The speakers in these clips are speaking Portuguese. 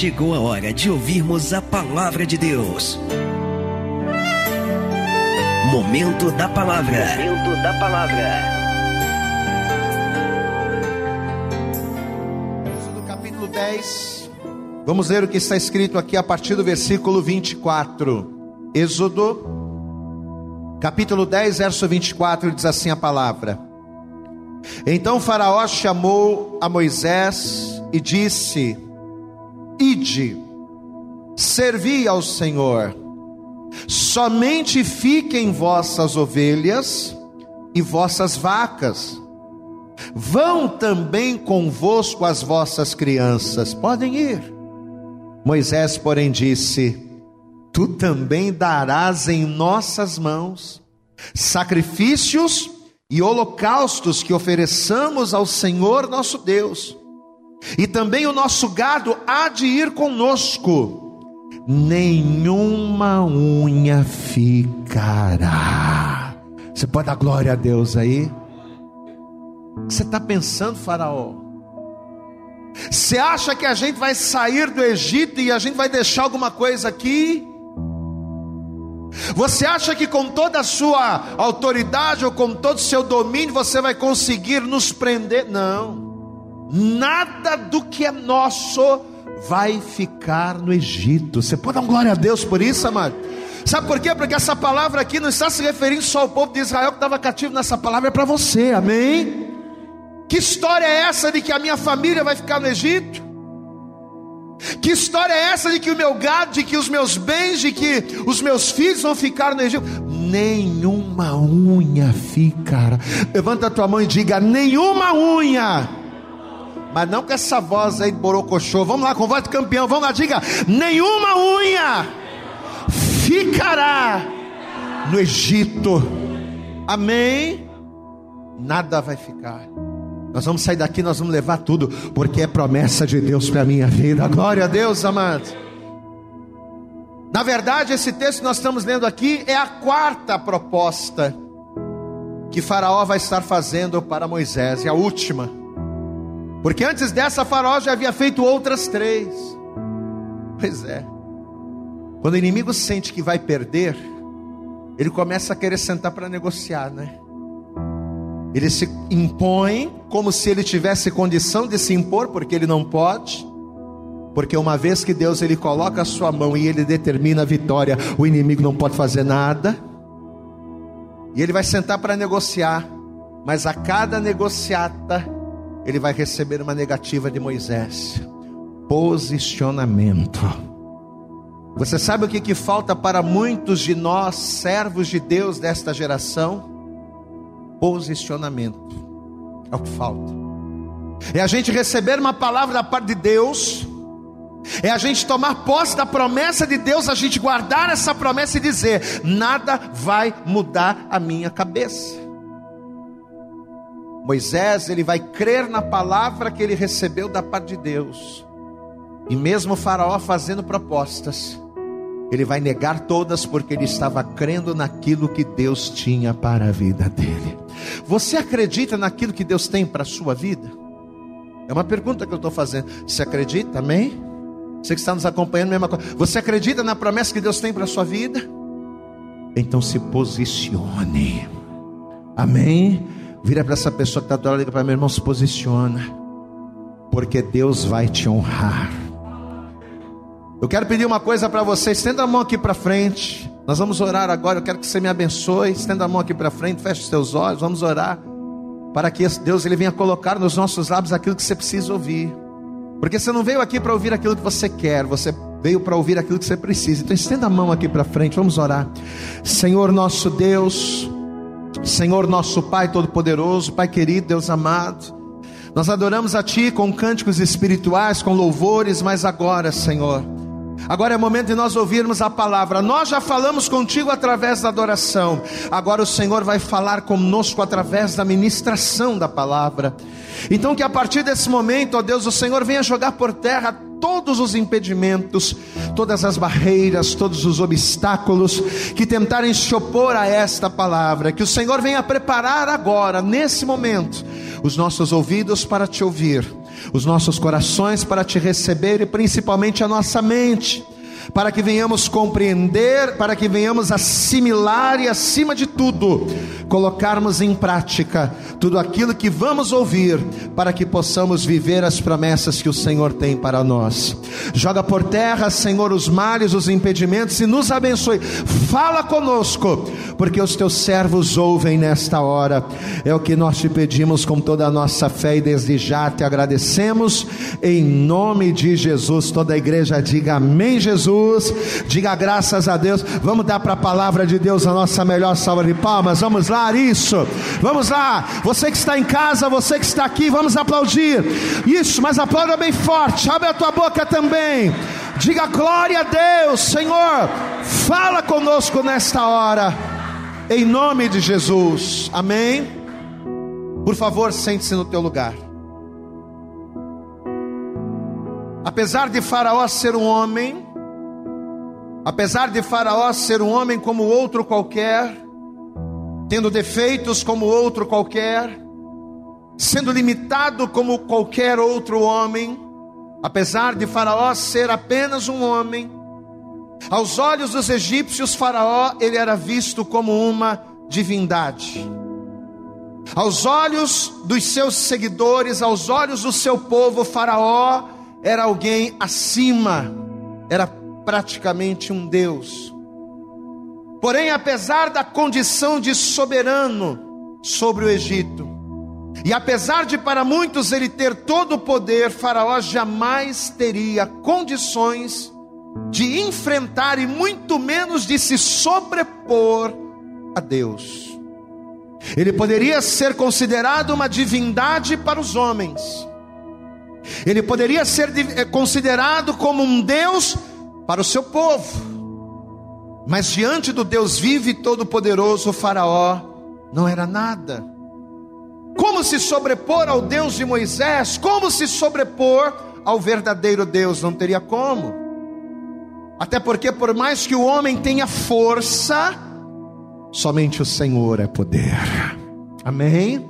chegou a hora de ouvirmos a palavra de Deus. Momento da palavra. Momento da palavra. Êxodo capítulo 10. Vamos ler o que está escrito aqui a partir do versículo 24. Êxodo, capítulo 10, verso 24, diz assim a palavra: Então Faraó chamou a Moisés e disse: Ide, servi ao Senhor, somente fiquem vossas ovelhas e vossas vacas, vão também convosco as vossas crianças, podem ir. Moisés, porém, disse: Tu também darás em nossas mãos sacrifícios e holocaustos que ofereçamos ao Senhor nosso Deus e também o nosso gado há de ir conosco, nenhuma unha ficará. Você pode dar glória a Deus aí? O que você está pensando, Faraó? Você acha que a gente vai sair do Egito e a gente vai deixar alguma coisa aqui? Você acha que com toda a sua autoridade ou com todo o seu domínio você vai conseguir nos prender? Não nada do que é nosso vai ficar no Egito. Você pode dar glória a Deus por isso, amado? Sabe por quê? Porque essa palavra aqui não está se referindo só ao povo de Israel que estava cativo nessa palavra, é para você, amém? Que história é essa de que a minha família vai ficar no Egito? Que história é essa de que o meu gado, de que os meus bens, de que os meus filhos vão ficar no Egito? Nenhuma unha ficará. Levanta a tua mão e diga: nenhuma unha mas não com essa voz aí de borocochô. Vamos lá, com voz de campeão. Vamos lá, diga: nenhuma unha ficará no Egito. Amém? Nada vai ficar. Nós vamos sair daqui, nós vamos levar tudo, porque é promessa de Deus para minha vida. Glória a Deus, amado. Na verdade, esse texto que nós estamos lendo aqui é a quarta proposta que Faraó vai estar fazendo para Moisés, e a última. Porque antes dessa, Faraó já havia feito outras três. Pois é. Quando o inimigo sente que vai perder, ele começa a querer sentar para negociar, né? Ele se impõe como se ele tivesse condição de se impor, porque ele não pode. Porque uma vez que Deus ele coloca a sua mão e ele determina a vitória, o inimigo não pode fazer nada. E ele vai sentar para negociar, mas a cada negociata ele vai receber uma negativa de Moisés. Posicionamento. Você sabe o que, que falta para muitos de nós, servos de Deus desta geração? Posicionamento. É o que falta. É a gente receber uma palavra da parte de Deus, é a gente tomar posse da promessa de Deus, a gente guardar essa promessa e dizer: nada vai mudar a minha cabeça. Moisés, ele vai crer na palavra que ele recebeu da parte de Deus. E mesmo o Faraó fazendo propostas, ele vai negar todas porque ele estava crendo naquilo que Deus tinha para a vida dele. Você acredita naquilo que Deus tem para a sua vida? É uma pergunta que eu estou fazendo. Você acredita? Amém? Você que está nos acompanhando, mesma coisa. Você acredita na promessa que Deus tem para a sua vida? Então se posicione. Amém? Vira para essa pessoa que está do lado, liga para meu irmão, se posiciona, porque Deus vai te honrar. Eu quero pedir uma coisa para você, estenda a mão aqui para frente. Nós vamos orar agora. Eu quero que você me abençoe. Estenda a mão aqui para frente, feche os seus olhos. Vamos orar para que Deus ele venha colocar nos nossos lábios aquilo que você precisa ouvir. Porque você não veio aqui para ouvir aquilo que você quer, você veio para ouvir aquilo que você precisa. Então estenda a mão aqui para frente, vamos orar. Senhor nosso Deus, Senhor nosso Pai Todo-Poderoso, Pai querido, Deus amado, nós adoramos a Ti com cânticos espirituais, com louvores, mas agora, Senhor, Agora é momento de nós ouvirmos a palavra. Nós já falamos contigo através da adoração. Agora o Senhor vai falar conosco através da ministração da palavra. Então que a partir desse momento, ó Deus, o Senhor venha jogar por terra todos os impedimentos, todas as barreiras, todos os obstáculos que tentarem se opor a esta palavra. Que o Senhor venha preparar agora, nesse momento, os nossos ouvidos para te ouvir os nossos corações para te receber e principalmente a nossa mente para que venhamos compreender, para que venhamos assimilar e, acima de tudo, colocarmos em prática tudo aquilo que vamos ouvir, para que possamos viver as promessas que o Senhor tem para nós. Joga por terra, Senhor, os males, os impedimentos e nos abençoe. Fala conosco, porque os teus servos ouvem nesta hora. É o que nós te pedimos com toda a nossa fé e desde já te agradecemos. Em nome de Jesus, toda a igreja diga amém, Jesus. Jesus. Diga graças a Deus. Vamos dar para a palavra de Deus a nossa melhor salva de palmas. Vamos lá, isso. Vamos lá. Você que está em casa, você que está aqui, vamos aplaudir. Isso, mas aplauda bem forte. Abre a tua boca também. Diga glória a Deus, Senhor. Fala conosco nesta hora. Em nome de Jesus. Amém. Por favor, sente-se no teu lugar. Apesar de Faraó ser um homem, Apesar de Faraó ser um homem como outro qualquer, tendo defeitos como outro qualquer, sendo limitado como qualquer outro homem, apesar de Faraó ser apenas um homem, aos olhos dos egípcios, Faraó ele era visto como uma divindade. Aos olhos dos seus seguidores, aos olhos do seu povo, Faraó era alguém acima, era praticamente um Deus. Porém, apesar da condição de soberano sobre o Egito, e apesar de para muitos ele ter todo o poder, Faraó jamais teria condições de enfrentar e muito menos de se sobrepor a Deus. Ele poderia ser considerado uma divindade para os homens. Ele poderia ser eh, considerado como um Deus para o seu povo. Mas diante do Deus vivo e todo-poderoso, Faraó não era nada. Como se sobrepor ao Deus de Moisés? Como se sobrepor ao verdadeiro Deus? Não teria como. Até porque, por mais que o homem tenha força, somente o Senhor é poder. Amém?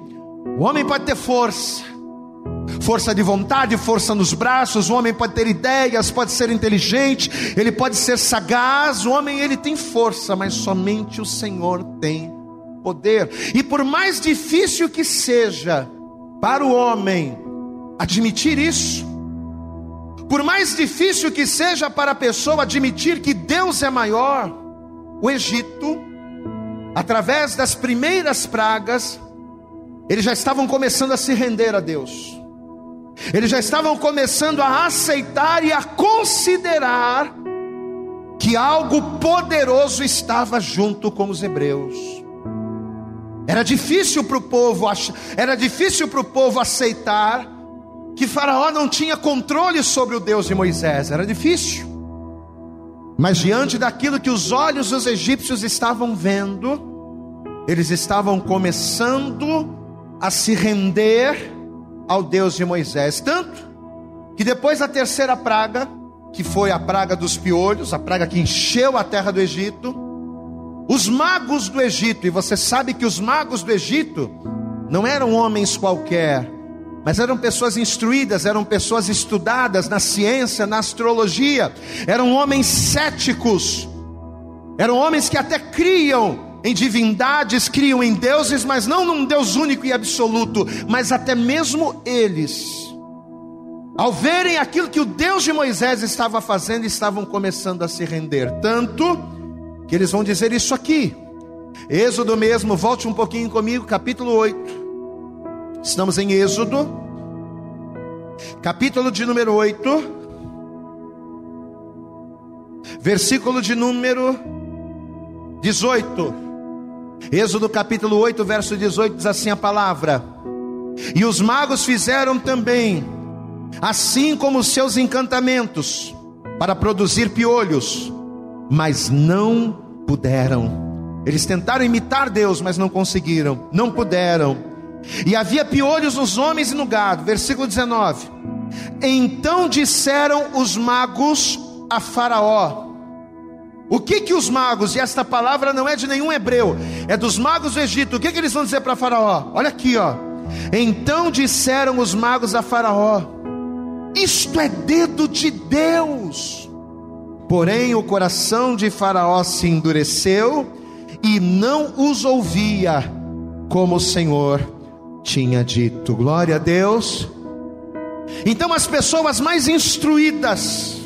O homem pode ter força, força de vontade, força nos braços. O homem pode ter ideias, pode ser inteligente, ele pode ser sagaz. O homem ele tem força, mas somente o Senhor tem poder. E por mais difícil que seja para o homem admitir isso, por mais difícil que seja para a pessoa admitir que Deus é maior, o Egito, através das primeiras pragas, eles já estavam começando a se render a Deus. Eles já estavam começando a aceitar e a considerar que algo poderoso estava junto com os hebreus. Era difícil para o povo, era difícil para o povo aceitar que Faraó não tinha controle sobre o Deus de Moisés. Era difícil. Mas diante daquilo que os olhos dos egípcios estavam vendo, eles estavam começando a se render ao Deus de Moisés. Tanto que depois da terceira praga, que foi a praga dos piolhos, a praga que encheu a terra do Egito, os magos do Egito, e você sabe que os magos do Egito não eram homens qualquer, mas eram pessoas instruídas, eram pessoas estudadas na ciência, na astrologia, eram homens céticos, eram homens que até criam em divindades, criam em deuses, mas não num Deus único e absoluto, mas até mesmo eles, ao verem aquilo que o Deus de Moisés estava fazendo, estavam começando a se render, tanto que eles vão dizer isso aqui. Êxodo mesmo, volte um pouquinho comigo, capítulo 8. Estamos em Êxodo, capítulo de número 8, versículo de número 18. Êxodo capítulo 8, verso 18 diz assim a palavra: E os magos fizeram também, assim como seus encantamentos, para produzir piolhos, mas não puderam. Eles tentaram imitar Deus, mas não conseguiram, não puderam. E havia piolhos nos homens e no gado. Versículo 19. Então disseram os magos a Faraó: o que que os magos, e esta palavra não é de nenhum hebreu, é dos magos do Egito, o que que eles vão dizer para Faraó? Olha aqui, ó. Então disseram os magos a Faraó: Isto é dedo de Deus. Porém, o coração de Faraó se endureceu e não os ouvia, como o Senhor tinha dito. Glória a Deus. Então, as pessoas mais instruídas,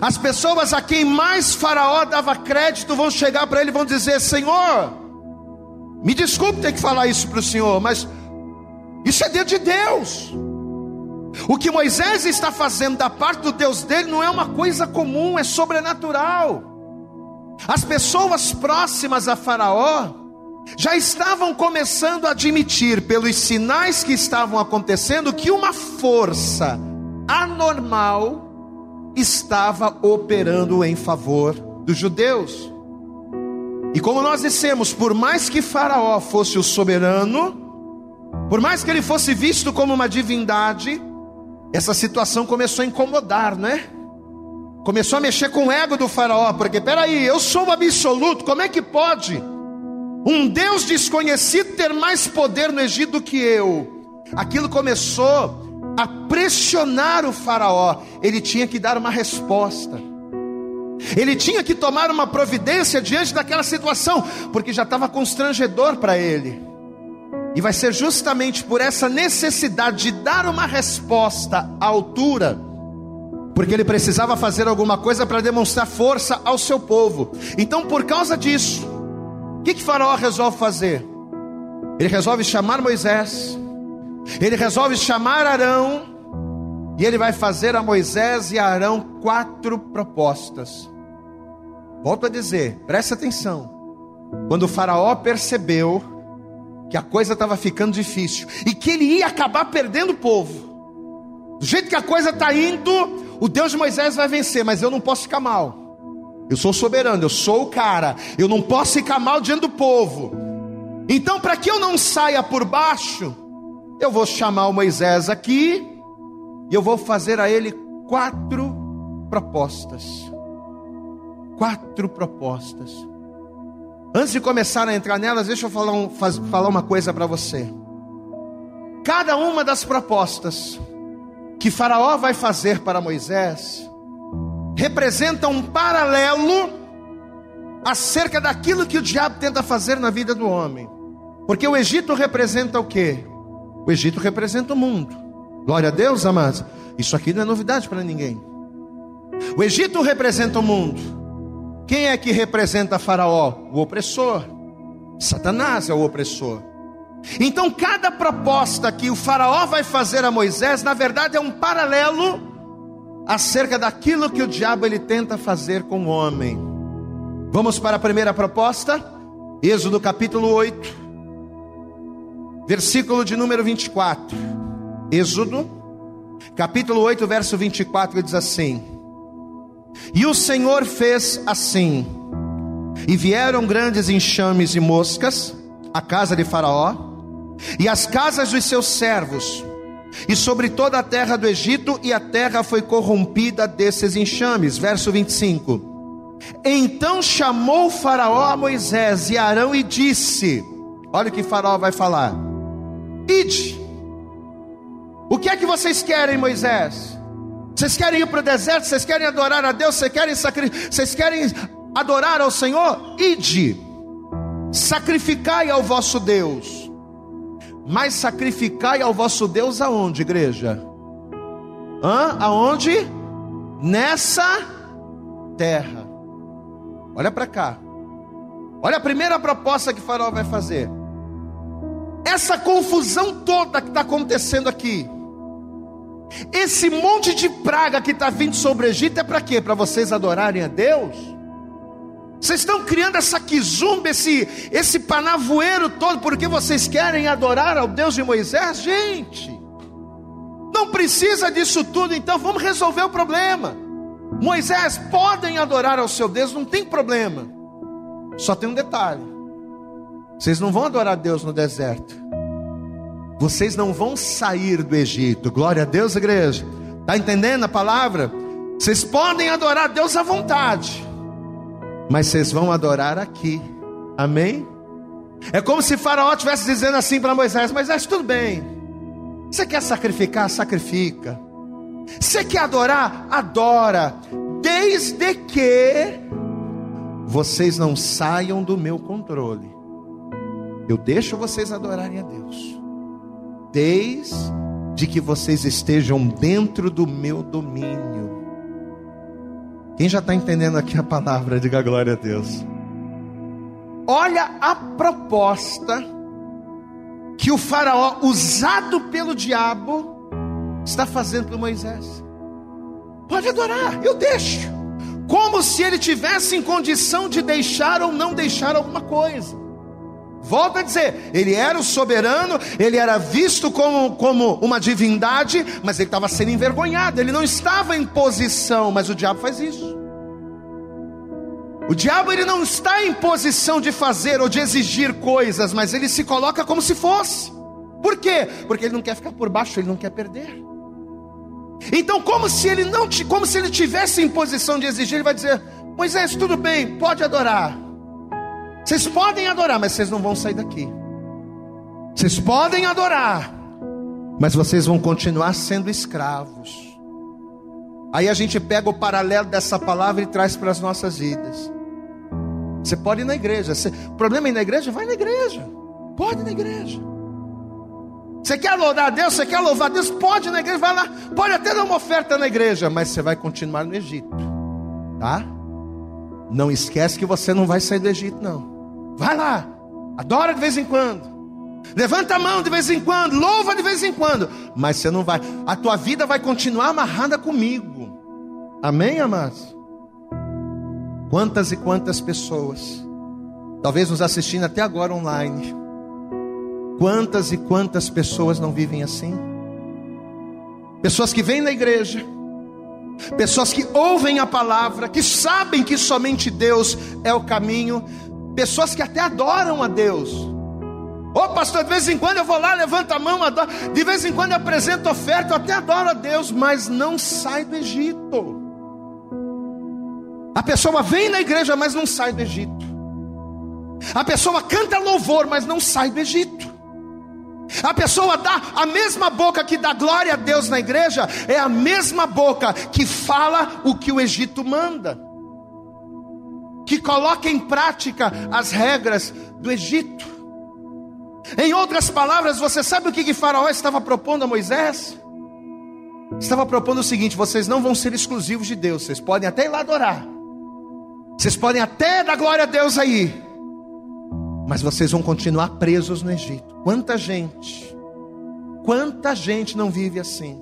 as pessoas a quem mais Faraó dava crédito, vão chegar para ele e vão dizer: Senhor, me desculpe ter que falar isso para o Senhor, mas isso é dedo de Deus. O que Moisés está fazendo da parte do Deus dele não é uma coisa comum, é sobrenatural. As pessoas próximas a Faraó já estavam começando a admitir, pelos sinais que estavam acontecendo, que uma força anormal estava operando em favor dos judeus. E como nós dissemos, por mais que Faraó fosse o soberano, por mais que ele fosse visto como uma divindade, essa situação começou a incomodar, né? Começou a mexer com o ego do faraó, porque peraí, eu sou o absoluto, como é que pode um Deus desconhecido ter mais poder no Egito do que eu? Aquilo começou a pressionar o faraó, ele tinha que dar uma resposta. Ele tinha que tomar uma providência diante daquela situação, porque já estava constrangedor para ele. E vai ser justamente por essa necessidade de dar uma resposta à altura, porque ele precisava fazer alguma coisa para demonstrar força ao seu povo. Então, por causa disso, o que, que Faraó resolve fazer? Ele resolve chamar Moisés, ele resolve chamar Arão, e ele vai fazer a Moisés e a Arão quatro propostas. Volto a dizer, preste atenção. Quando o Faraó percebeu que a coisa estava ficando difícil e que ele ia acabar perdendo o povo. Do jeito que a coisa está indo, o Deus de Moisés vai vencer, mas eu não posso ficar mal. Eu sou soberano, eu sou o cara, eu não posso ficar mal diante do povo. Então, para que eu não saia por baixo, eu vou chamar o Moisés aqui e eu vou fazer a ele quatro propostas. Quatro propostas. Antes de começar a entrar nelas, deixa eu falar, um, faz, falar uma coisa para você. Cada uma das propostas que Faraó vai fazer para Moisés representa um paralelo acerca daquilo que o diabo tenta fazer na vida do homem. Porque o Egito representa o que? O Egito representa o mundo. Glória a Deus, amados. Isso aqui não é novidade para ninguém. O Egito representa o mundo. Quem é que representa Faraó? O opressor. Satanás é o opressor. Então, cada proposta que o Faraó vai fazer a Moisés, na verdade, é um paralelo acerca daquilo que o diabo ele tenta fazer com o homem. Vamos para a primeira proposta, Êxodo capítulo 8, versículo de número 24. Êxodo, capítulo 8, verso 24, diz assim: e o Senhor fez assim: e vieram grandes enxames de moscas à casa de Faraó e às casas dos seus servos, e sobre toda a terra do Egito, e a terra foi corrompida desses enxames. Verso 25. Então chamou Faraó a Moisés e Arão e disse: Olha o que Faraó vai falar. Ide. O que é que vocês querem, Moisés? Vocês querem ir para o deserto? Vocês querem adorar a Deus? Vocês querem, sacri... Vocês querem adorar ao Senhor? Ide, sacrificai ao vosso Deus. Mas sacrificai ao vosso Deus aonde, igreja? Hã? Aonde? Nessa terra. Olha para cá. Olha a primeira proposta que Faraó vai fazer. Essa confusão toda que está acontecendo aqui esse monte de praga que está vindo sobre o Egito é para quê? Para vocês adorarem a Deus? Vocês estão criando essa quizumba, esse, esse panavoeiro todo, porque vocês querem adorar ao Deus de Moisés? Gente, não precisa disso tudo, então vamos resolver o problema. Moisés, podem adorar ao seu Deus, não tem problema. Só tem um detalhe: vocês não vão adorar Deus no deserto. Vocês não vão sair do Egito. Glória a Deus, igreja. Está entendendo a palavra? Vocês podem adorar Deus à vontade, mas vocês vão adorar aqui. Amém? É como se Faraó estivesse dizendo assim para Moisés: Moisés, tudo bem. Você quer sacrificar? Sacrifica. Você quer adorar? Adora, desde que vocês não saiam do meu controle. Eu deixo vocês adorarem a Deus, desde que vocês estejam dentro do meu domínio. Quem já está entendendo aqui a palavra, diga glória a Deus. Olha a proposta que o Faraó, usado pelo diabo, está fazendo para Moisés. Pode adorar, eu deixo. Como se ele tivesse em condição de deixar ou não deixar alguma coisa. Volto a dizer, ele era o soberano, ele era visto como, como uma divindade, mas ele estava sendo envergonhado, ele não estava em posição, mas o diabo faz isso. O diabo ele não está em posição de fazer ou de exigir coisas, mas ele se coloca como se fosse. Por quê? Porque ele não quer ficar por baixo, ele não quer perder. Então, como se ele não, como se ele tivesse em posição de exigir, ele vai dizer: Moisés, tudo bem, pode adorar. Vocês podem adorar, mas vocês não vão sair daqui. Vocês podem adorar, mas vocês vão continuar sendo escravos. Aí a gente pega o paralelo dessa palavra e traz para as nossas vidas. Você pode ir na igreja. Você, o problema é ir na igreja? Vai na igreja. Pode ir na igreja. Você quer louvar a Deus? Você quer louvar a Deus? Pode ir na igreja, vai lá. Pode até dar uma oferta na igreja, mas você vai continuar no Egito. Tá? Não esquece que você não vai sair do Egito, não. Vai lá. Adora de vez em quando. Levanta a mão de vez em quando, louva de vez em quando, mas você não vai. A tua vida vai continuar amarrada comigo. Amém, amados? Quantas e quantas pessoas, talvez nos assistindo até agora online, quantas e quantas pessoas não vivem assim? Pessoas que vêm na igreja, pessoas que ouvem a palavra, que sabem que somente Deus é o caminho, pessoas que até adoram a Deus. Ô oh, pastor, de vez em quando eu vou lá, levanto a mão, adoro. de vez em quando eu apresento oferta, eu até adoro a Deus, mas não sai do Egito. A pessoa vem na igreja, mas não sai do Egito. A pessoa canta louvor, mas não sai do Egito. A pessoa dá a mesma boca que dá glória a Deus na igreja, é a mesma boca que fala o que o Egito manda, que coloca em prática as regras do Egito. Em outras palavras, você sabe o que, que Faraó estava propondo a Moisés? Estava propondo o seguinte: vocês não vão ser exclusivos de Deus, vocês podem até ir lá adorar, vocês podem até dar glória a Deus aí, mas vocês vão continuar presos no Egito. Quanta gente, quanta gente não vive assim?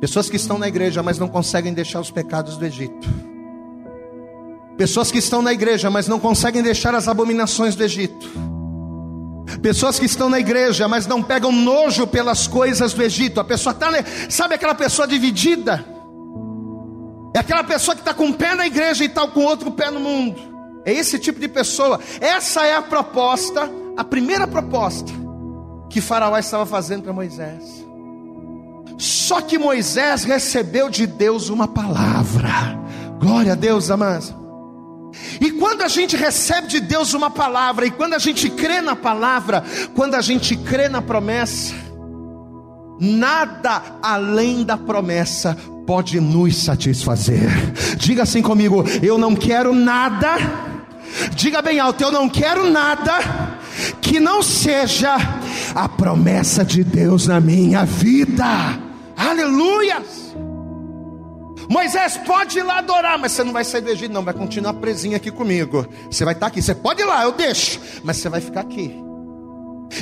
Pessoas que estão na igreja, mas não conseguem deixar os pecados do Egito. Pessoas que estão na igreja, mas não conseguem deixar as abominações do Egito. Pessoas que estão na igreja, mas não pegam nojo pelas coisas do Egito. A pessoa está, sabe aquela pessoa dividida? É aquela pessoa que está com um pé na igreja e está com outro pé no mundo. É esse tipo de pessoa. Essa é a proposta, a primeira proposta que Faraó estava fazendo para Moisés. Só que Moisés recebeu de Deus uma palavra. Glória a Deus, amados. E quando a gente recebe de Deus uma palavra, e quando a gente crê na palavra, quando a gente crê na promessa, nada além da promessa pode nos satisfazer. Diga assim comigo: eu não quero nada. Diga bem alto: eu não quero nada que não seja a promessa de Deus na minha vida. Aleluia! Moisés pode ir lá adorar, mas você não vai sair do Egito, não, vai continuar presinho aqui comigo. Você vai estar aqui, você pode ir lá, eu deixo, mas você vai ficar aqui.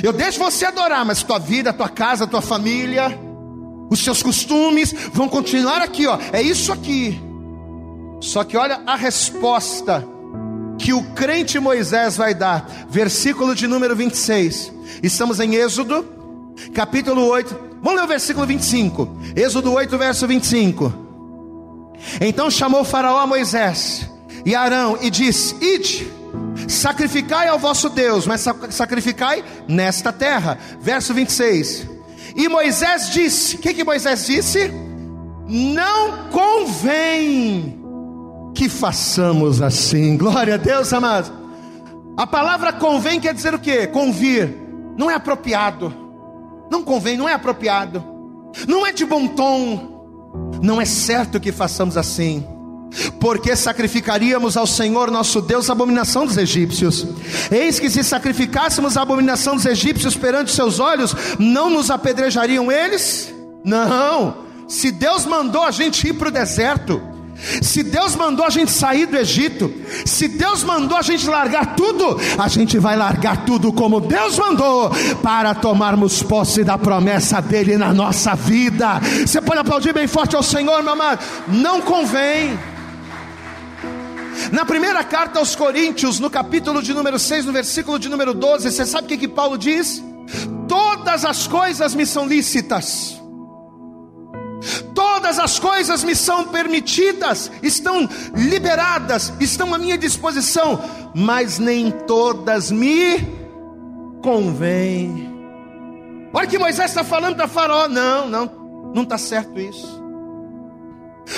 Eu deixo você adorar, mas tua vida, tua casa, tua família, os seus costumes vão continuar aqui, ó. É isso aqui. Só que olha a resposta que o crente Moisés vai dar. Versículo de número 26. Estamos em Êxodo, capítulo 8. Vamos ler o versículo 25. Êxodo 8, verso 25. Então chamou Faraó a Moisés e Arão e disse: Ide, sacrificai ao vosso Deus, mas sacrificai nesta terra. Verso 26. E Moisés disse: O que, que Moisés disse? Não convém que façamos assim. Glória a Deus, amados. A palavra convém quer dizer o que? Convir. Não é apropriado. Não convém, não é apropriado. Não é de bom tom. Não é certo que façamos assim porque sacrificaríamos ao Senhor nosso Deus a abominação dos egípcios. Eis que se sacrificássemos a abominação dos egípcios perante seus olhos, não nos apedrejariam eles? Não. Se Deus mandou a gente ir para o deserto, se Deus mandou a gente sair do Egito, se Deus mandou a gente largar tudo, a gente vai largar tudo como Deus mandou, para tomarmos posse da promessa dEle na nossa vida. Você pode aplaudir bem forte ao Senhor, meu amado? Não convém. Na primeira carta aos Coríntios, no capítulo de número 6, no versículo de número 12, você sabe o que, que Paulo diz? Todas as coisas me são lícitas, todas as coisas me são permitidas, estão liberadas, estão à minha disposição, mas nem todas me convêm. Olha que Moisés está falando para Faraó: não, não, não está certo isso.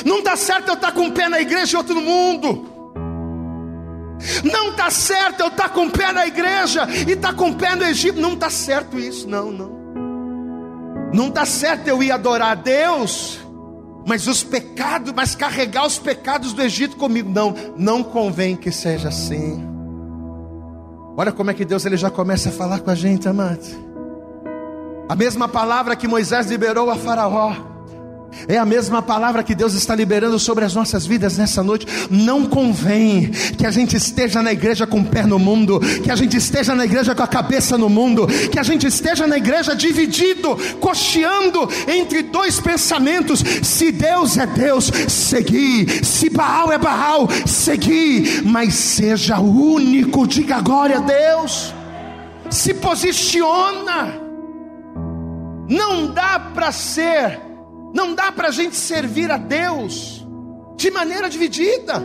Não está certo eu estar tá com um pé na igreja e outro no mundo. Não está certo eu estar tá com o pé na igreja e estar tá com o pé no Egito. Não está certo isso, não, não. Não está certo eu ir adorar a Deus, mas os pecados, mas carregar os pecados do Egito comigo. Não, não convém que seja assim. Olha como é que Deus ele já começa a falar com a gente, amado. A mesma palavra que Moisés liberou a Faraó é a mesma palavra que Deus está liberando sobre as nossas vidas nessa noite. Não convém que a gente esteja na igreja com o pé no mundo, que a gente esteja na igreja com a cabeça no mundo, que a gente esteja na igreja dividido, cocheando entre dois pensamentos. Se Deus é Deus, seguir. Se Baal é Baal, seguir. Mas seja único, diga glória a Deus. Se posiciona. Não dá para ser não dá para a gente servir a Deus de maneira dividida.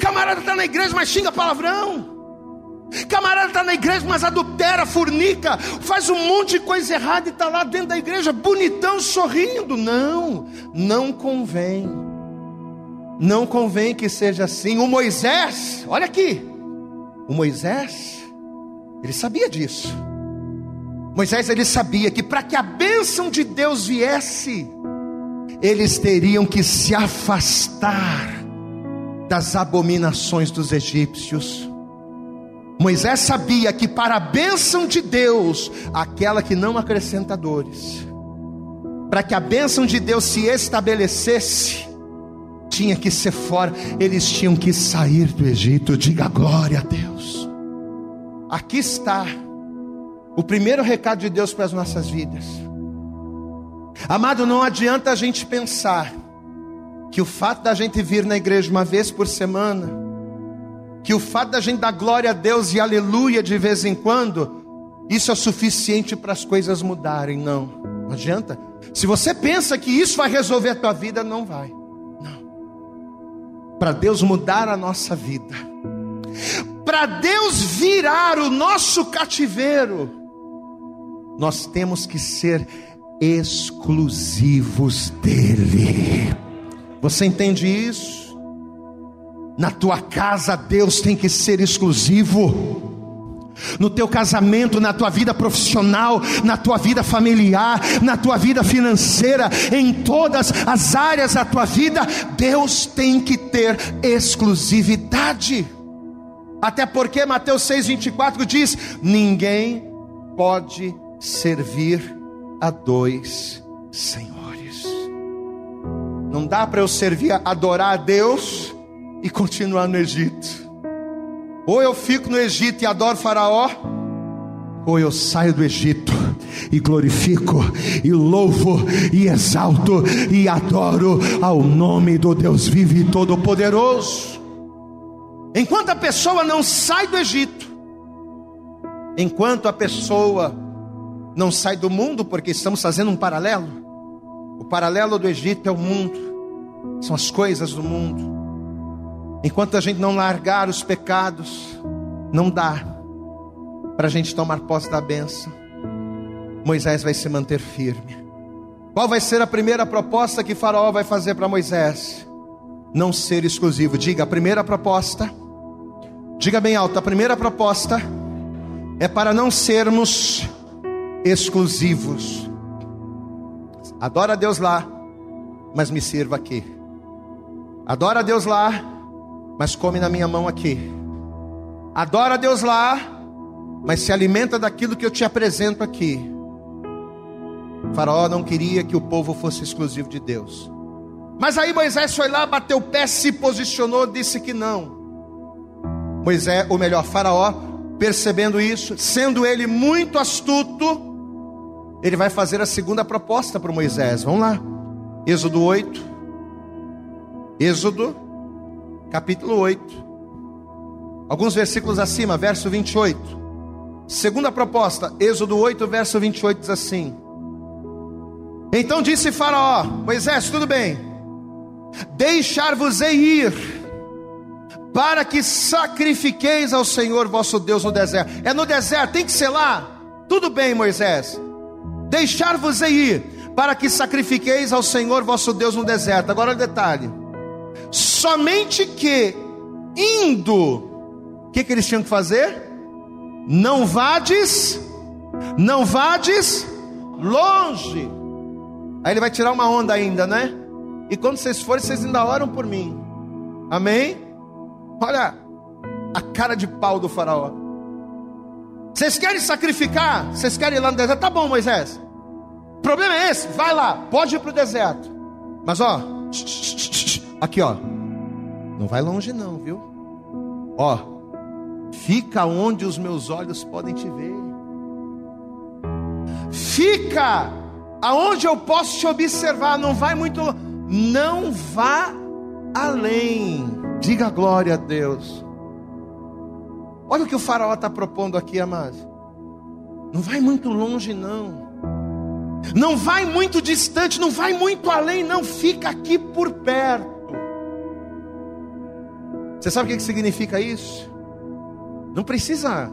Camarada está na igreja, mas xinga palavrão. Camarada está na igreja, mas adultera, fornica, faz um monte de coisa errada e está lá dentro da igreja, bonitão, sorrindo. Não, não convém. Não convém que seja assim. O Moisés, olha aqui, o Moisés, ele sabia disso. Moisés ele sabia que para que a bênção de Deus viesse, eles teriam que se afastar das abominações dos egípcios. Moisés sabia que para a bênção de Deus, aquela que não acrescenta dores, para que a bênção de Deus se estabelecesse, tinha que ser fora, eles tinham que sair do Egito. Diga glória a Deus. Aqui está o primeiro recado de Deus para as nossas vidas. Amado, não adianta a gente pensar que o fato da gente vir na igreja uma vez por semana, que o fato da gente dar glória a Deus e aleluia de vez em quando, isso é suficiente para as coisas mudarem. Não, não adianta. Se você pensa que isso vai resolver a tua vida, não vai. Não. Para Deus mudar a nossa vida, para Deus virar o nosso cativeiro, nós temos que ser exclusivos dEle. Você entende isso? Na tua casa, Deus tem que ser exclusivo. No teu casamento, na tua vida profissional, na tua vida familiar, na tua vida financeira, em todas as áreas da tua vida, Deus tem que ter exclusividade. Até porque Mateus 6,24 diz: ninguém pode servir a dois senhores. Não dá para eu servir, adorar a Deus e continuar no Egito. Ou eu fico no Egito e adoro Faraó, ou eu saio do Egito e glorifico, e louvo, e exalto, e adoro ao nome do Deus vivo e todo-poderoso. Enquanto a pessoa não sai do Egito, enquanto a pessoa não sai do mundo, porque estamos fazendo um paralelo. O paralelo do Egito é o mundo, são as coisas do mundo. Enquanto a gente não largar os pecados, não dá para a gente tomar posse da benção. Moisés vai se manter firme. Qual vai ser a primeira proposta que Faraó vai fazer para Moisés? Não ser exclusivo. Diga a primeira proposta. Diga bem alto: a primeira proposta é para não sermos exclusivos. Adora a Deus lá, mas me sirva aqui. Adora a Deus lá, mas come na minha mão aqui. Adora a Deus lá, mas se alimenta daquilo que eu te apresento aqui. O faraó não queria que o povo fosse exclusivo de Deus. Mas aí Moisés foi lá, bateu o pé, se posicionou, disse que não. Moisés, ou melhor, Faraó, percebendo isso, sendo ele muito astuto, ele vai fazer a segunda proposta para Moisés. Vamos lá. Êxodo 8. Êxodo, capítulo 8. Alguns versículos acima, verso 28. Segunda proposta, Êxodo 8, verso 28 diz assim: Então disse Faraó: Moisés, tudo bem, deixar-vos-ei ir, para que sacrifiqueis ao Senhor vosso Deus no deserto. É no deserto, tem que ser lá. Tudo bem, Moisés deixar-vos ir, para que sacrifiqueis ao Senhor vosso Deus no deserto. Agora o detalhe: somente que indo, o que, que eles tinham que fazer? Não vades, não vades longe. Aí ele vai tirar uma onda ainda, né? E quando vocês forem, vocês ainda oram por mim. Amém? Olha a cara de pau do faraó. Vocês querem sacrificar? Vocês querem ir lá no deserto? Tá bom, Moisés. O problema é esse. Vai lá, pode ir para o deserto. Mas ó, aqui ó, não vai longe não, viu? Ó, fica onde os meus olhos podem te ver. Fica aonde eu posso te observar. Não vai muito, não vá além. Diga glória a Deus. Olha o que o faraó está propondo aqui, amados. Não vai muito longe, não. Não vai muito distante, não vai muito além, não. Fica aqui por perto. Você sabe o que significa isso? Não precisa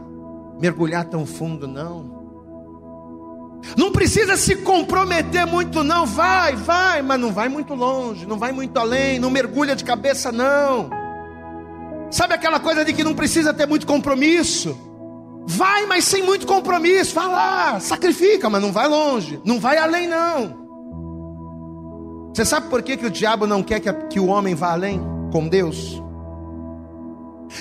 mergulhar tão fundo, não. Não precisa se comprometer muito, não. Vai, vai, mas não vai muito longe, não vai muito além, não mergulha de cabeça, não. Sabe aquela coisa de que não precisa ter muito compromisso? Vai, mas sem muito compromisso. Vai lá, sacrifica, mas não vai longe. Não vai além, não. Você sabe por que, que o diabo não quer que, que o homem vá além com Deus?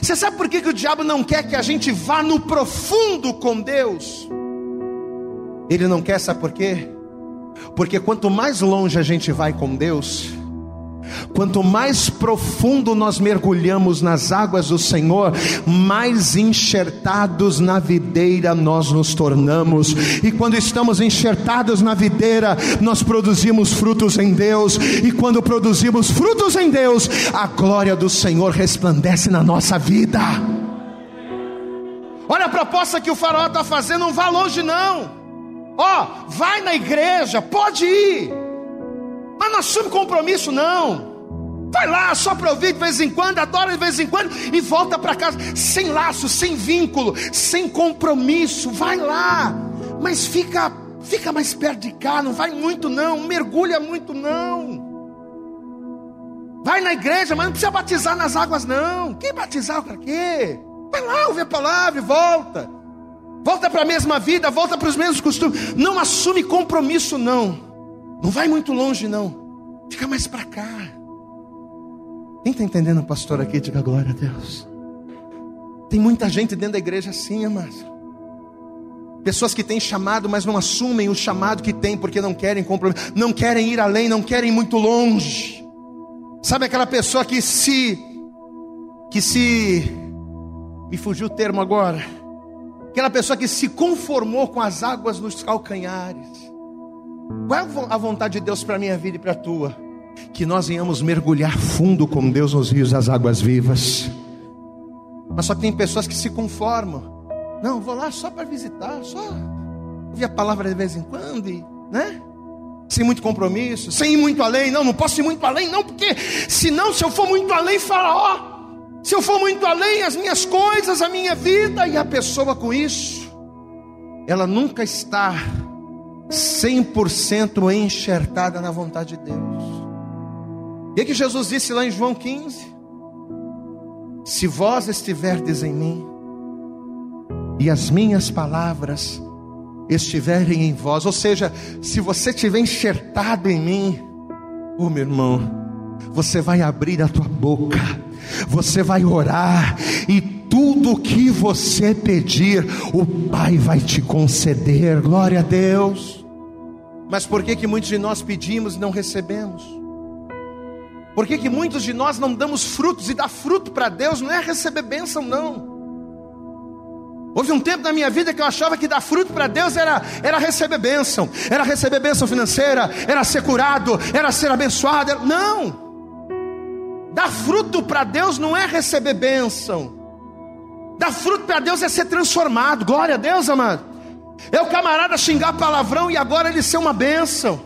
Você sabe por que, que o diabo não quer que a gente vá no profundo com Deus? Ele não quer, sabe por quê? Porque quanto mais longe a gente vai com Deus, Quanto mais profundo nós mergulhamos nas águas do Senhor, mais enxertados na videira nós nos tornamos. E quando estamos enxertados na videira, nós produzimos frutos em Deus. E quando produzimos frutos em Deus, a glória do Senhor resplandece na nossa vida. Olha a proposta que o faraó está fazendo, não vá longe não. Ó, oh, vai na igreja, pode ir. Mas não assume compromisso, não. Vai lá só para ouvir de vez em quando, adora de vez em quando e volta para casa sem laço, sem vínculo, sem compromisso. Vai lá, mas fica, fica mais perto de cá. Não vai muito não, mergulha muito não. Vai na igreja, mas não precisa batizar nas águas não. Quem batizar para quê? Vai lá, ouve a palavra e volta. Volta para a mesma vida, volta para os mesmos costumes. Não assume compromisso não. Não vai muito longe, não. Fica mais para cá. Quem está entendendo, pastor, aqui? Diga glória a Deus. Tem muita gente dentro da igreja assim, amado. Pessoas que têm chamado, mas não assumem o chamado que têm, porque não querem compromisso, não querem ir além, não querem ir muito longe. Sabe aquela pessoa que se. que se. me fugiu o termo agora. Aquela pessoa que se conformou com as águas nos calcanhares qual é a vontade de Deus para a minha vida e para a tua? Que nós venhamos mergulhar fundo com Deus nos rios das águas vivas. Mas só que tem pessoas que se conformam. Não, vou lá só para visitar, só ouvir a palavra de vez em quando, e, né? Sem muito compromisso, sem ir muito além. Não, não posso ir muito além, não, porque senão, se eu for muito além, Faraó, se eu for muito além, as minhas coisas, a minha vida, e a pessoa com isso, ela nunca está 100% enxertada na vontade de Deus. E é que Jesus disse lá em João 15: Se vós estiverdes em mim, e as minhas palavras estiverem em vós, ou seja, se você estiver enxertado em mim, Oh, meu irmão, você vai abrir a tua boca, você vai orar e tudo que você pedir, o Pai vai te conceder. Glória a Deus. Mas por que que muitos de nós pedimos e não recebemos? Por que que muitos de nós não damos frutos e dar fruto para Deus não é receber bênção não? Houve um tempo na minha vida que eu achava que dar fruto para Deus era, era receber bênção, era receber bênção financeira, era ser curado, era ser abençoado. Era... Não! Dar fruto para Deus não é receber bênção. Dar fruto para Deus é ser transformado. Glória a Deus, amado. É o camarada xingar palavrão e agora ele ser uma bênção.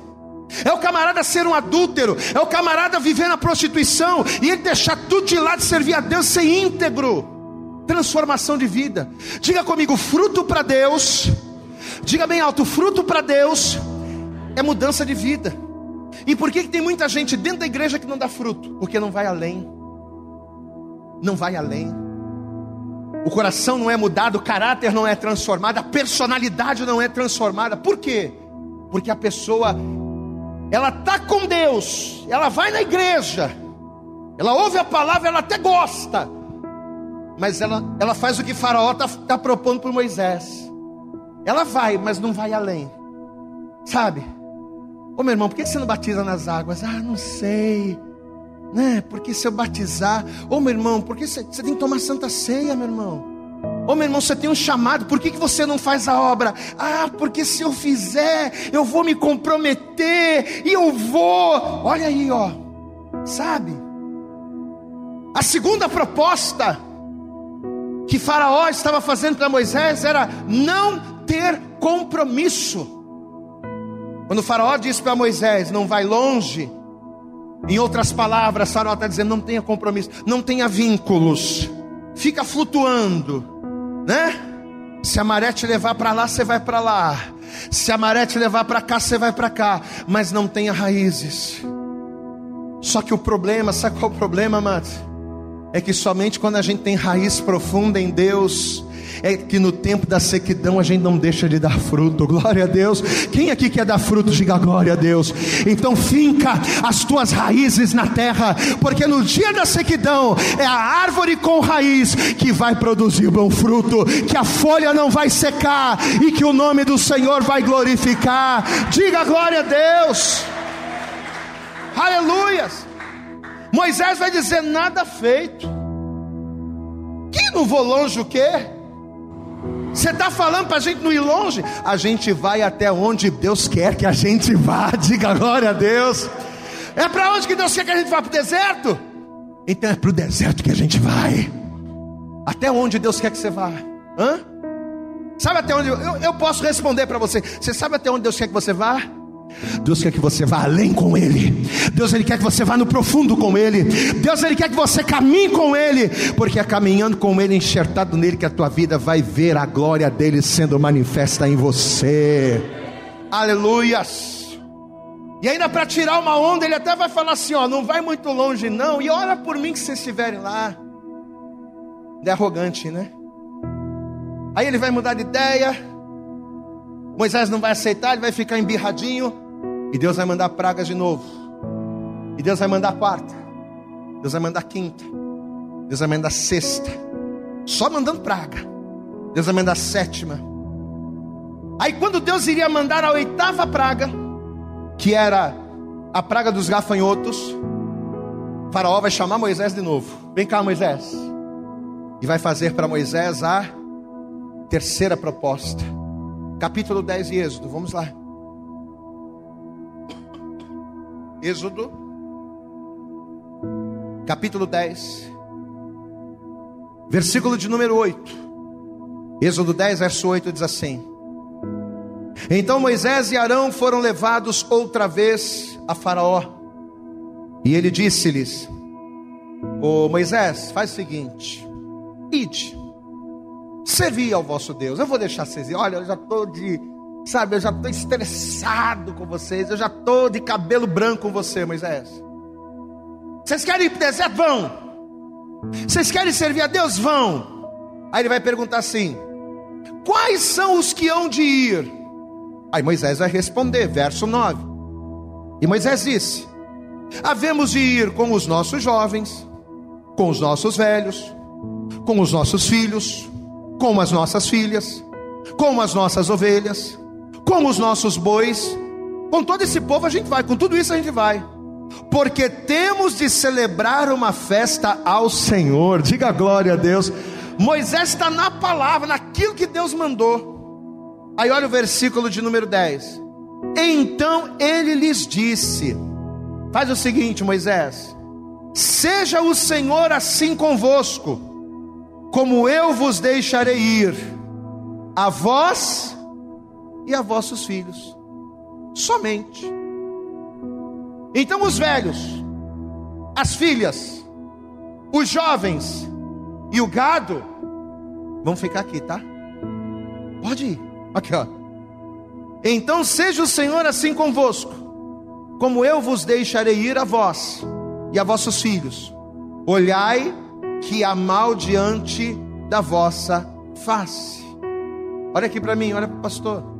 É o camarada ser um adúltero. É o camarada viver na prostituição e ele deixar tudo de lado de servir a Deus ser íntegro transformação de vida. Diga comigo, fruto para Deus. Diga bem alto, fruto para Deus é mudança de vida. E por que, que tem muita gente dentro da igreja que não dá fruto? Porque não vai além. Não vai além. O coração não é mudado, o caráter não é transformado, a personalidade não é transformada. Por quê? Porque a pessoa ela tá com Deus, ela vai na igreja, ela ouve a palavra, ela até gosta, mas ela, ela faz o que Faraó está tá propondo para Moisés. Ela vai, mas não vai além. Sabe? Ô meu irmão, por que você não batiza nas águas? Ah, não sei. Né? Porque se eu batizar. Ô meu irmão, por que você, você tem que tomar santa ceia, meu irmão? Ô meu irmão, você tem um chamado, por que, que você não faz a obra? Ah, porque se eu fizer, eu vou me comprometer, e eu vou. Olha aí, ó. Sabe? A segunda proposta que Faraó estava fazendo para Moisés era não ter compromisso. Quando Faraó disse para Moisés: Não vai longe. Em outras palavras, Faraó está dizendo: Não tenha compromisso, não tenha vínculos, fica flutuando, né? Se a maré te levar para lá, você vai para lá. Se a maré te levar para cá, você vai para cá. Mas não tenha raízes. Só que o problema, sabe qual é o problema, amados? é que somente quando a gente tem raiz profunda em Deus, é que no tempo da sequidão a gente não deixa de dar fruto. Glória a Deus. Quem aqui quer dar fruto, diga glória a Deus. Então finca as tuas raízes na terra, porque no dia da sequidão é a árvore com raiz que vai produzir bom fruto, que a folha não vai secar e que o nome do Senhor vai glorificar. Diga glória a Deus. Aleluias. Moisés vai dizer: nada feito. Que não vou longe o quê? Você está falando para a gente não ir longe? A gente vai até onde Deus quer que a gente vá. Diga glória a Deus. É para onde que Deus quer que a gente vá? Para o deserto? Então é para o deserto que a gente vai. Até onde Deus quer que você vá? Hã? Sabe até onde? Eu, eu posso responder para você. Você sabe até onde Deus quer que você vá? Deus quer que você vá além com Ele. Deus ele quer que você vá no profundo com Ele. Deus ele quer que você caminhe com Ele, porque é caminhando com Ele, enxertado nele, que a tua vida vai ver a glória dele sendo manifesta em você. Aleluias. E ainda para tirar uma onda, ele até vai falar assim: ó, não vai muito longe não, e ora por mim que vocês estiverem lá. É arrogante, né? Aí ele vai mudar de ideia. Moisés não vai aceitar, ele vai ficar embirradinho. E Deus vai mandar pragas de novo. E Deus vai mandar quarta. Deus vai mandar quinta. Deus vai mandar sexta. Só mandando praga. Deus vai mandar sétima. Aí quando Deus iria mandar a oitava praga, que era a praga dos gafanhotos, Faraó vai chamar Moisés de novo. Vem cá, Moisés. E vai fazer para Moisés a terceira proposta. Capítulo 10 de Êxodo, vamos lá. Êxodo, capítulo 10, versículo de número 8. Êxodo 10, verso 8 diz assim: Então Moisés e Arão foram levados outra vez a Faraó, e ele disse-lhes: Ô Moisés, faz o seguinte, ide, servi ao vosso Deus. Eu vou deixar vocês ir. Olha, eu já estou de Sabe, eu já estou estressado com vocês, eu já estou de cabelo branco com você, Moisés. Vocês querem ir para o deserto? Vão. Vocês querem servir a Deus? Vão. Aí ele vai perguntar assim: Quais são os que hão de ir? Aí Moisés vai responder, verso 9. E Moisés disse: Havemos de ir com os nossos jovens, com os nossos velhos, com os nossos filhos, com as nossas filhas, com as nossas ovelhas, com os nossos bois, com todo esse povo a gente vai, com tudo isso a gente vai. Porque temos de celebrar uma festa ao Senhor. Diga glória a Deus. Moisés está na palavra, naquilo que Deus mandou. Aí olha o versículo de número 10. Então ele lhes disse: Faz o seguinte, Moisés: Seja o Senhor assim convosco, como eu vos deixarei ir, a vós e a vossos filhos, somente. Então os velhos, as filhas, os jovens e o gado vão ficar aqui, tá? Pode ir. Aqui, ó. Então seja o Senhor assim convosco, como eu vos deixarei ir a vós e a vossos filhos. Olhai que há mal diante da vossa face. Olha aqui para mim, olha para o pastor.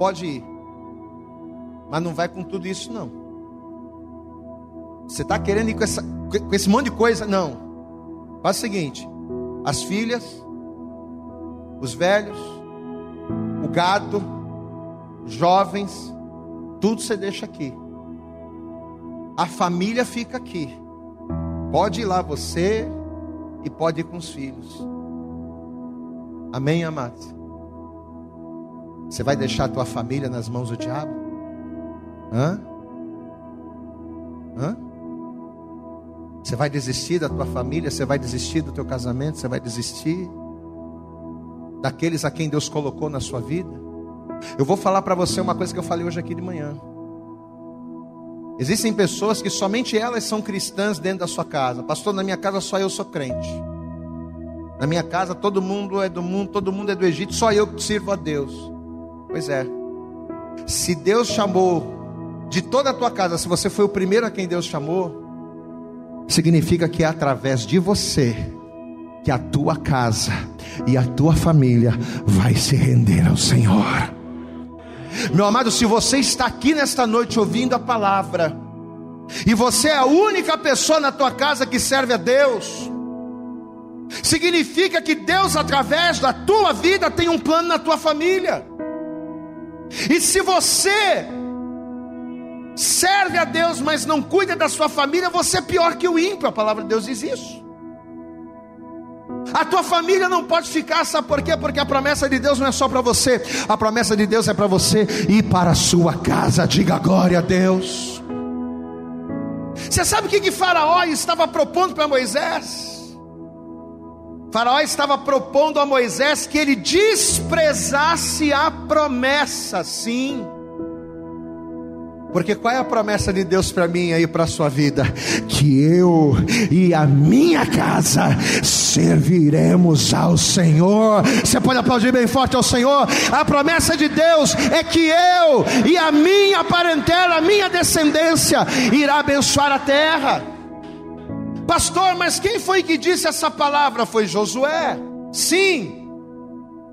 Pode ir, mas não vai com tudo isso, não. Você está querendo ir com, essa, com esse monte de coisa? Não. Faz o seguinte: as filhas, os velhos, o gado, jovens, tudo você deixa aqui. A família fica aqui. Pode ir lá você e pode ir com os filhos. Amém, amados? Você vai deixar a tua família nas mãos do diabo? Hã? Hã? Você vai desistir da tua família, você vai desistir do teu casamento, você vai desistir daqueles a quem Deus colocou na sua vida. Eu vou falar para você uma coisa que eu falei hoje aqui de manhã. Existem pessoas que somente elas são cristãs dentro da sua casa. Pastor, na minha casa só eu sou crente. Na minha casa todo mundo é do mundo, todo mundo é do Egito, só eu que sirvo a Deus. Pois é. Se Deus chamou de toda a tua casa, se você foi o primeiro a quem Deus chamou, significa que é através de você que a tua casa e a tua família vai se render ao Senhor. Meu amado, se você está aqui nesta noite ouvindo a palavra, e você é a única pessoa na tua casa que serve a Deus, significa que Deus, através da tua vida, tem um plano na tua família. E se você serve a Deus, mas não cuida da sua família, você é pior que o ímpio. A palavra de Deus diz isso. A tua família não pode ficar, sabe por quê? Porque a promessa de Deus não é só para você, a promessa de Deus é para você e para a sua casa. Diga glória a Deus. Você sabe o que, que Faraó estava propondo para Moisés? Faraó estava propondo a Moisés que ele desprezasse a promessa, sim. Porque qual é a promessa de Deus para mim aí para a sua vida? Que eu e a minha casa serviremos ao Senhor. Você pode aplaudir bem forte ao Senhor. A promessa de Deus é que eu e a minha parentela, a minha descendência irá abençoar a terra. Pastor, mas quem foi que disse essa palavra? Foi Josué. Sim,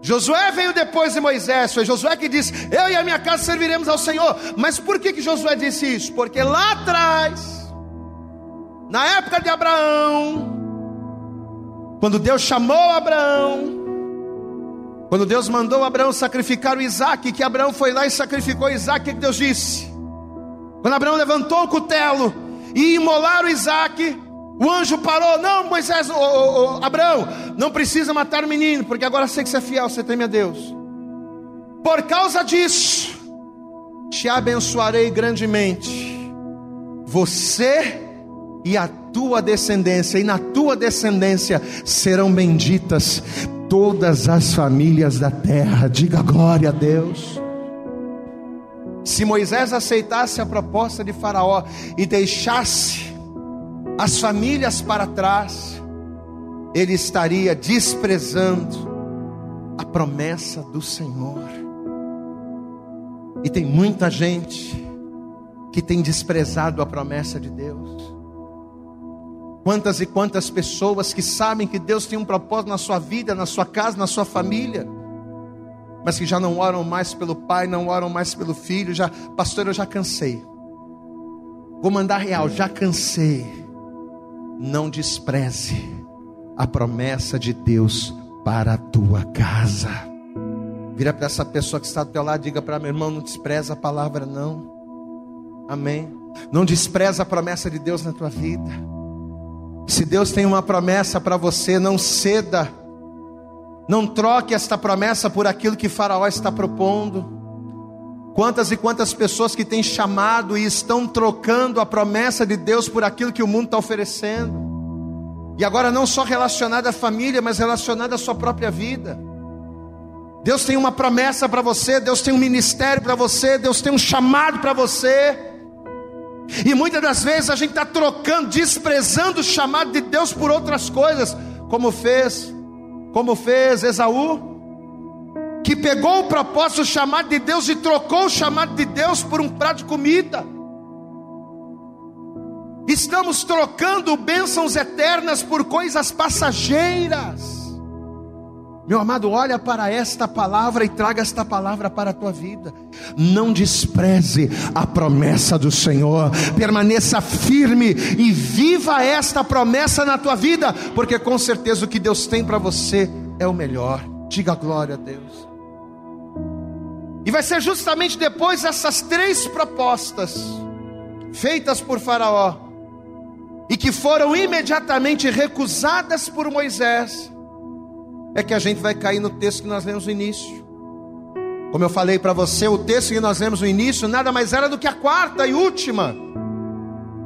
Josué veio depois de Moisés, foi Josué que disse: Eu e a minha casa serviremos ao Senhor. Mas por que, que Josué disse isso? Porque lá atrás, na época de Abraão, quando Deus chamou Abraão, quando Deus mandou Abraão sacrificar o Isaac, que Abraão foi lá e sacrificou Isaac, o que Deus disse? Quando Abraão levantou o cutelo e imolar o Isaac, o anjo parou, não, Moisés, oh, oh, oh, Abraão, não precisa matar o menino, porque agora sei que você é fiel, você teme a Deus. Por causa disso, te abençoarei grandemente, você e a tua descendência, e na tua descendência serão benditas todas as famílias da terra. Diga glória a Deus. Se Moisés aceitasse a proposta de Faraó e deixasse as famílias para trás, ele estaria desprezando a promessa do Senhor. E tem muita gente que tem desprezado a promessa de Deus. Quantas e quantas pessoas que sabem que Deus tem um propósito na sua vida, na sua casa, na sua família, mas que já não oram mais pelo pai, não oram mais pelo filho, já, pastor, eu já cansei. Vou mandar real, já cansei. Não despreze a promessa de Deus para a tua casa. Vira para essa pessoa que está do teu lado, diga para meu irmão, não despreza a palavra não. Amém. Não despreza a promessa de Deus na tua vida. Se Deus tem uma promessa para você, não ceda. Não troque esta promessa por aquilo que Faraó está propondo. Quantas e quantas pessoas que têm chamado e estão trocando a promessa de Deus por aquilo que o mundo está oferecendo. E agora não só relacionada à família, mas relacionada à sua própria vida. Deus tem uma promessa para você, Deus tem um ministério para você, Deus tem um chamado para você. E muitas das vezes a gente está trocando, desprezando o chamado de Deus por outras coisas, como fez, como fez Esaú, que pegou o propósito, o chamado de Deus e trocou o chamado de Deus por um prato de comida. Estamos trocando bênçãos eternas por coisas passageiras. Meu amado, olha para esta palavra e traga esta palavra para a tua vida. Não despreze a promessa do Senhor, permaneça firme e viva esta promessa na tua vida, porque com certeza o que Deus tem para você é o melhor. Diga glória a Deus. E vai ser justamente depois dessas três propostas feitas por Faraó e que foram imediatamente recusadas por Moisés, é que a gente vai cair no texto que nós lemos no início. Como eu falei para você, o texto que nós lemos no início nada mais era do que a quarta e última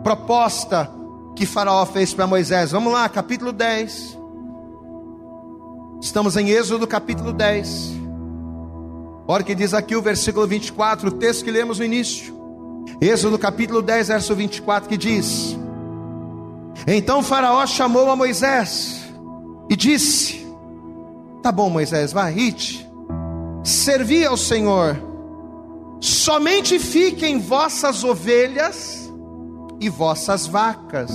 proposta que Faraó fez para Moisés. Vamos lá, capítulo 10. Estamos em Êxodo capítulo 10. Olha que diz aqui o versículo 24, o texto que lemos no início. Êxodo capítulo 10, verso 24, que diz: então Faraó chamou a Moisés e disse: Tá bom, Moisés, vai, ite, servi ao Senhor, somente fiquem vossas ovelhas e vossas vacas.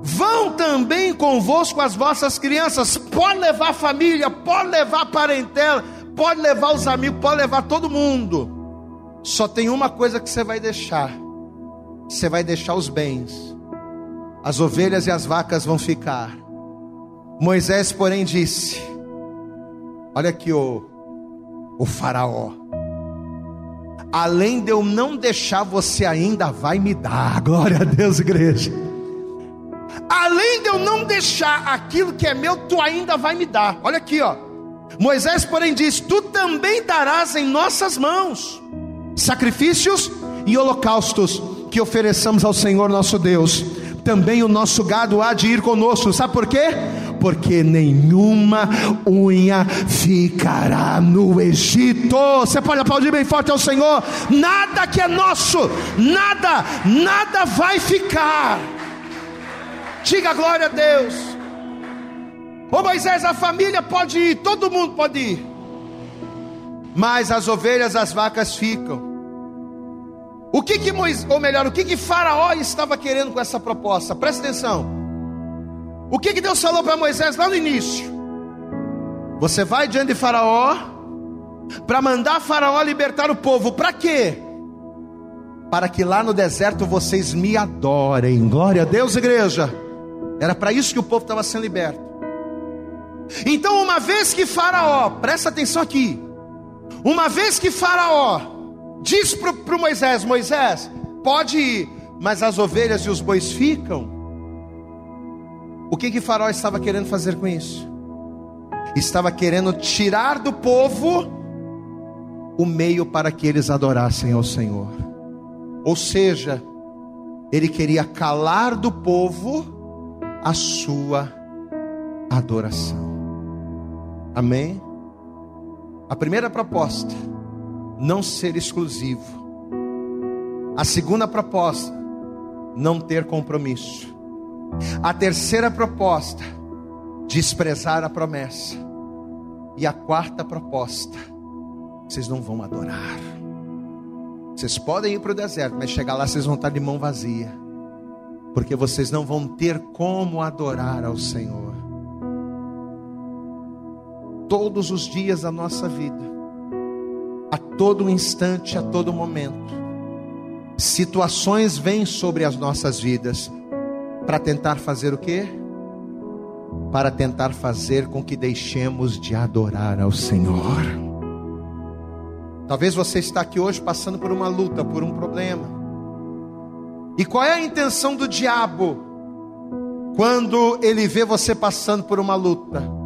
Vão também convosco as vossas crianças. Pode levar família, pode levar parentela, pode levar os amigos, pode levar todo mundo. Só tem uma coisa que você vai deixar: você vai deixar os bens as ovelhas e as vacas vão ficar. Moisés, porém, disse: Olha aqui o, o Faraó. Além de eu não deixar, você ainda vai me dar. Glória a Deus, igreja. Além de eu não deixar aquilo que é meu, tu ainda vai me dar. Olha aqui, ó. Moisés, porém, disse: Tu também darás em nossas mãos sacrifícios e holocaustos que ofereçamos ao Senhor nosso Deus também o nosso gado há de ir conosco. Sabe por quê? Porque nenhuma unha ficará no Egito. Você pode aplaudir bem forte ao Senhor. Nada que é nosso, nada, nada vai ficar. Diga glória a Deus. Ô Moisés, a família pode ir, todo mundo pode ir. Mas as ovelhas, as vacas ficam. O que que Moisés, ou melhor, o que que Faraó estava querendo com essa proposta? Presta atenção. O que que Deus falou para Moisés lá no início? Você vai diante de Faraó para mandar Faraó libertar o povo. Para quê? Para que lá no deserto vocês me adorem. Glória a Deus, igreja. Era para isso que o povo estava sendo liberto. Então, uma vez que Faraó, presta atenção aqui. Uma vez que Faraó diz para Moisés: Moisés, pode ir, mas as ovelhas e os bois ficam. O que que Faraó estava querendo fazer com isso? Estava querendo tirar do povo o meio para que eles adorassem ao Senhor. Ou seja, ele queria calar do povo a sua adoração. Amém? A primeira proposta não ser exclusivo. A segunda proposta, não ter compromisso. A terceira proposta, desprezar a promessa. E a quarta proposta, vocês não vão adorar. Vocês podem ir para o deserto, mas chegar lá vocês vão estar de mão vazia. Porque vocês não vão ter como adorar ao Senhor. Todos os dias da nossa vida, a todo instante, a todo momento. situações vêm sobre as nossas vidas para tentar fazer o quê? Para tentar fazer com que deixemos de adorar ao Senhor. Talvez você está aqui hoje passando por uma luta, por um problema. E qual é a intenção do diabo quando ele vê você passando por uma luta?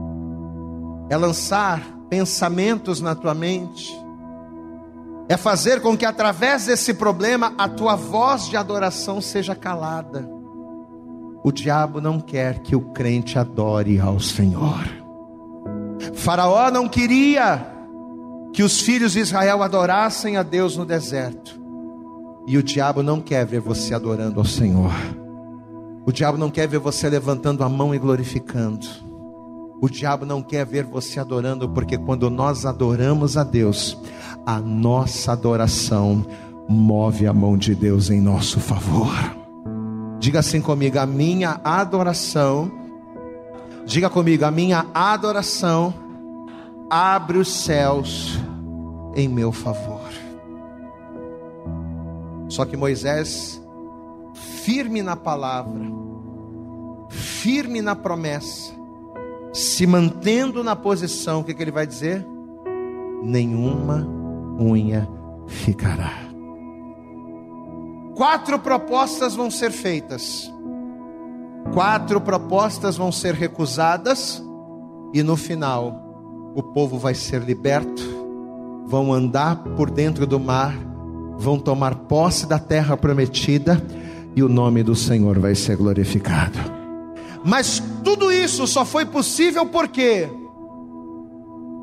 É lançar pensamentos na tua mente, é fazer com que através desse problema a tua voz de adoração seja calada. O diabo não quer que o crente adore ao Senhor. Faraó não queria que os filhos de Israel adorassem a Deus no deserto. E o diabo não quer ver você adorando ao Senhor. O diabo não quer ver você levantando a mão e glorificando. O diabo não quer ver você adorando, porque quando nós adoramos a Deus, a nossa adoração move a mão de Deus em nosso favor. Diga assim comigo: a minha adoração, diga comigo, a minha adoração abre os céus em meu favor. Só que Moisés, firme na palavra, firme na promessa, se mantendo na posição, o que, que ele vai dizer? Nenhuma unha ficará. Quatro propostas vão ser feitas, quatro propostas vão ser recusadas, e no final, o povo vai ser liberto, vão andar por dentro do mar, vão tomar posse da terra prometida, e o nome do Senhor vai ser glorificado. Mas tudo isso só foi possível por quê?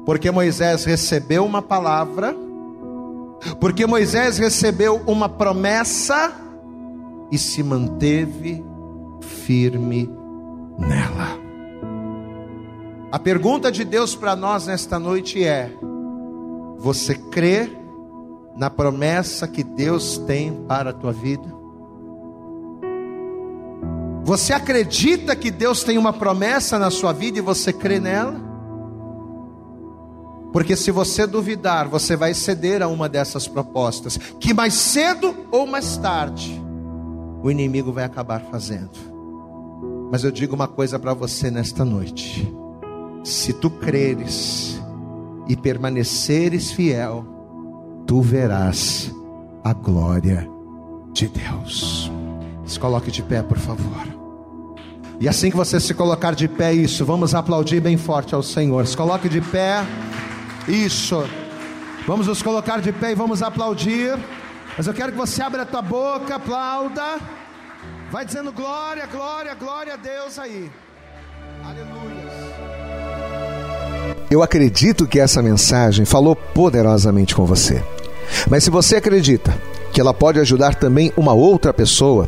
Porque Moisés recebeu uma palavra, porque Moisés recebeu uma promessa e se manteve firme nela. A pergunta de Deus para nós nesta noite é: você crê na promessa que Deus tem para a tua vida? Você acredita que Deus tem uma promessa na sua vida e você crê nela? Porque se você duvidar, você vai ceder a uma dessas propostas, que mais cedo ou mais tarde o inimigo vai acabar fazendo. Mas eu digo uma coisa para você nesta noite: se tu creres e permaneceres fiel, tu verás a glória de Deus. Se coloque de pé, por favor. E assim que você se colocar de pé, isso, vamos aplaudir bem forte ao Senhor. Se coloque de pé, isso. Vamos nos colocar de pé e vamos aplaudir. Mas eu quero que você abra a tua boca, aplauda. Vai dizendo glória, glória, glória a Deus aí. Aleluia. Eu acredito que essa mensagem falou poderosamente com você. Mas se você acredita que ela pode ajudar também uma outra pessoa